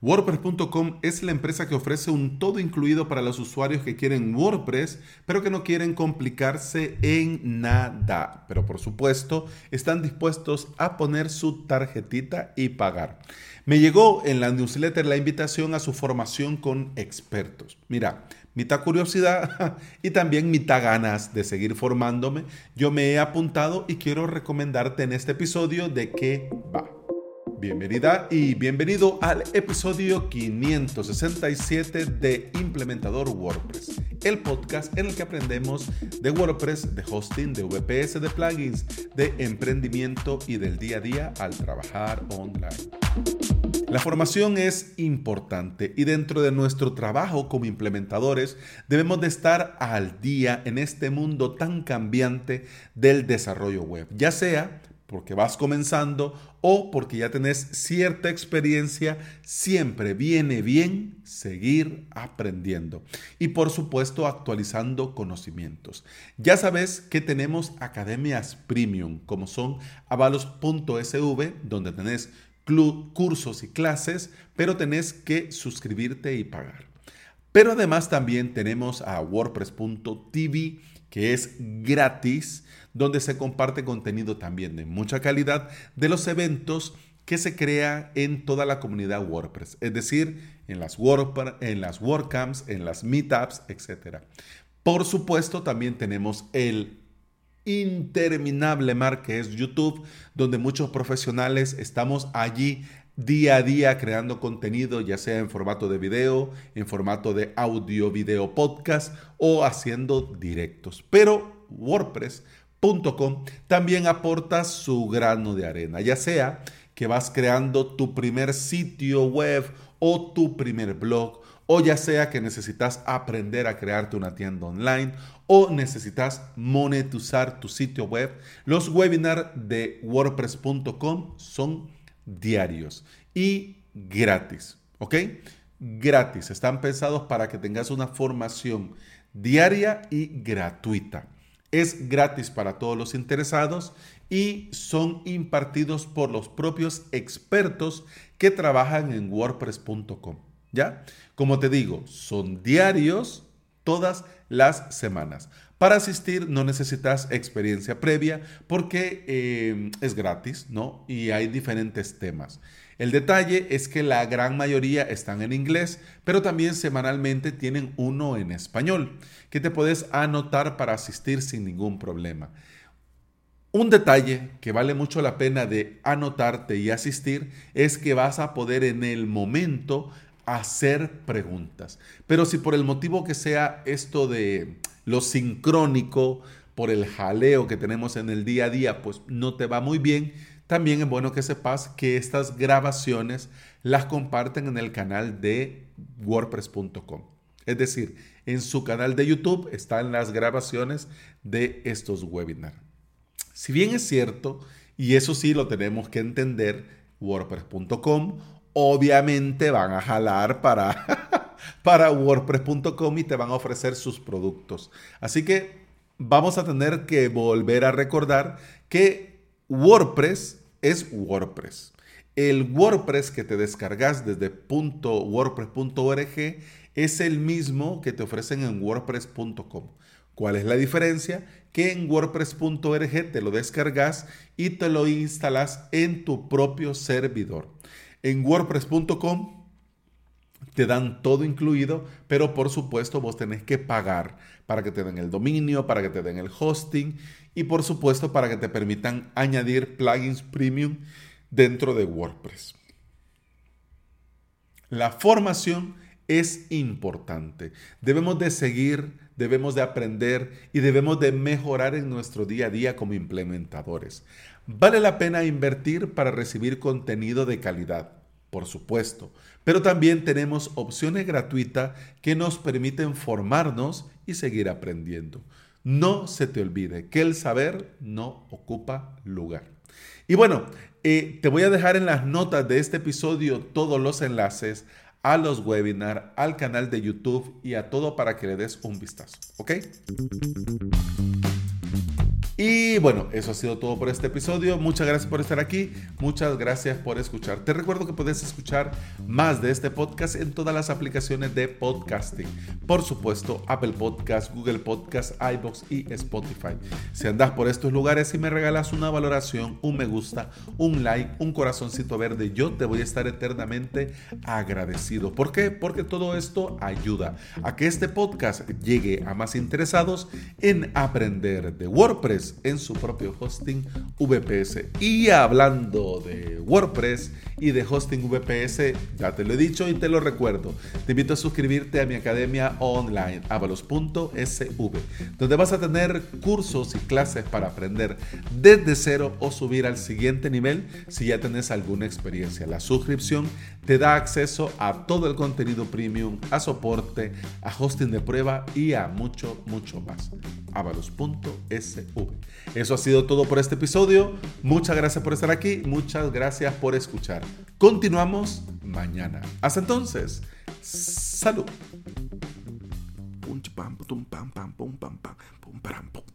WordPress.com es la empresa que ofrece un todo incluido para los usuarios que quieren WordPress, pero que no quieren complicarse en nada. Pero por supuesto, están dispuestos a poner su tarjetita y pagar. Me llegó en la newsletter la invitación a su formación con expertos. Mira, mitad curiosidad y también mitad ganas de seguir formándome. Yo me he apuntado y quiero recomendarte en este episodio de qué va. Bienvenida y bienvenido al episodio 567 de Implementador WordPress, el podcast en el que aprendemos de WordPress, de hosting, de VPS, de plugins, de emprendimiento y del día a día al trabajar online. La formación es importante y dentro de nuestro trabajo como implementadores debemos de estar al día en este mundo tan cambiante del desarrollo web, ya sea porque vas comenzando o porque ya tenés cierta experiencia, siempre viene bien seguir aprendiendo. Y por supuesto actualizando conocimientos. Ya sabes que tenemos academias premium como son avalos.sv donde tenés cursos y clases, pero tenés que suscribirte y pagar. Pero además también tenemos a wordpress.tv que es gratis, donde se comparte contenido también de mucha calidad de los eventos que se crea en toda la comunidad WordPress, es decir, en las, en las WordCamps, en las Meetups, etc. Por supuesto, también tenemos el interminable mar que es YouTube, donde muchos profesionales estamos allí día a día creando contenido, ya sea en formato de video, en formato de audio, video, podcast o haciendo directos. Pero WordPress.com también aporta su grano de arena, ya sea que vas creando tu primer sitio web o tu primer blog, o ya sea que necesitas aprender a crearte una tienda online o necesitas monetizar tu sitio web, los webinars de wordpress.com son diarios y gratis. ¿Ok? Gratis. Están pensados para que tengas una formación diaria y gratuita. Es gratis para todos los interesados y son impartidos por los propios expertos que trabajan en wordpress.com. ¿Ya? Como te digo, son diarios todas las semanas. Para asistir no necesitas experiencia previa porque eh, es gratis, ¿no? Y hay diferentes temas. El detalle es que la gran mayoría están en inglés, pero también semanalmente tienen uno en español, que te puedes anotar para asistir sin ningún problema. Un detalle que vale mucho la pena de anotarte y asistir es que vas a poder en el momento hacer preguntas. Pero si por el motivo que sea esto de lo sincrónico, por el jaleo que tenemos en el día a día, pues no te va muy bien, también es bueno que sepas que estas grabaciones las comparten en el canal de wordpress.com. Es decir, en su canal de YouTube están las grabaciones de estos webinars. Si bien es cierto, y eso sí lo tenemos que entender, wordpress.com obviamente van a jalar para, para wordpress.com y te van a ofrecer sus productos. Así que vamos a tener que volver a recordar que WordPress es WordPress. El WordPress que te descargas desde .wordpress.org es el mismo que te ofrecen en wordpress.com. ¿Cuál es la diferencia? Que en wordpress.org te lo descargas y te lo instalas en tu propio servidor. En wordpress.com te dan todo incluido, pero por supuesto vos tenés que pagar para que te den el dominio, para que te den el hosting y por supuesto para que te permitan añadir plugins premium dentro de WordPress. La formación es importante. Debemos de seguir, debemos de aprender y debemos de mejorar en nuestro día a día como implementadores. Vale la pena invertir para recibir contenido de calidad, por supuesto, pero también tenemos opciones gratuitas que nos permiten formarnos y seguir aprendiendo. No se te olvide que el saber no ocupa lugar. Y bueno, eh, te voy a dejar en las notas de este episodio todos los enlaces a los webinars, al canal de YouTube y a todo para que le des un vistazo. ¿Ok? Y bueno, eso ha sido todo por este episodio. Muchas gracias por estar aquí. Muchas gracias por escuchar. Te recuerdo que puedes escuchar más de este podcast en todas las aplicaciones de podcasting. Por supuesto, Apple Podcast, Google Podcast, iBox y Spotify. Si andas por estos lugares y me regalas una valoración, un me gusta, un like, un corazoncito verde, yo te voy a estar eternamente agradecido. ¿Por qué? Porque todo esto ayuda a que este podcast llegue a más interesados en aprender de WordPress en su propio hosting VPS. Y hablando de WordPress y de hosting VPS, ya te lo he dicho y te lo recuerdo, te invito a suscribirte a mi academia online, avalos.sv, donde vas a tener cursos y clases para aprender desde cero o subir al siguiente nivel si ya tenés alguna experiencia. La suscripción te da acceso a todo el contenido premium, a soporte, a hosting de prueba y a mucho, mucho más. avalos.sv. Eso ha sido todo por este episodio. Muchas gracias por estar aquí. Muchas gracias por escuchar. Continuamos mañana. Hasta entonces, salud. pam pam pam pam pam pam pam pam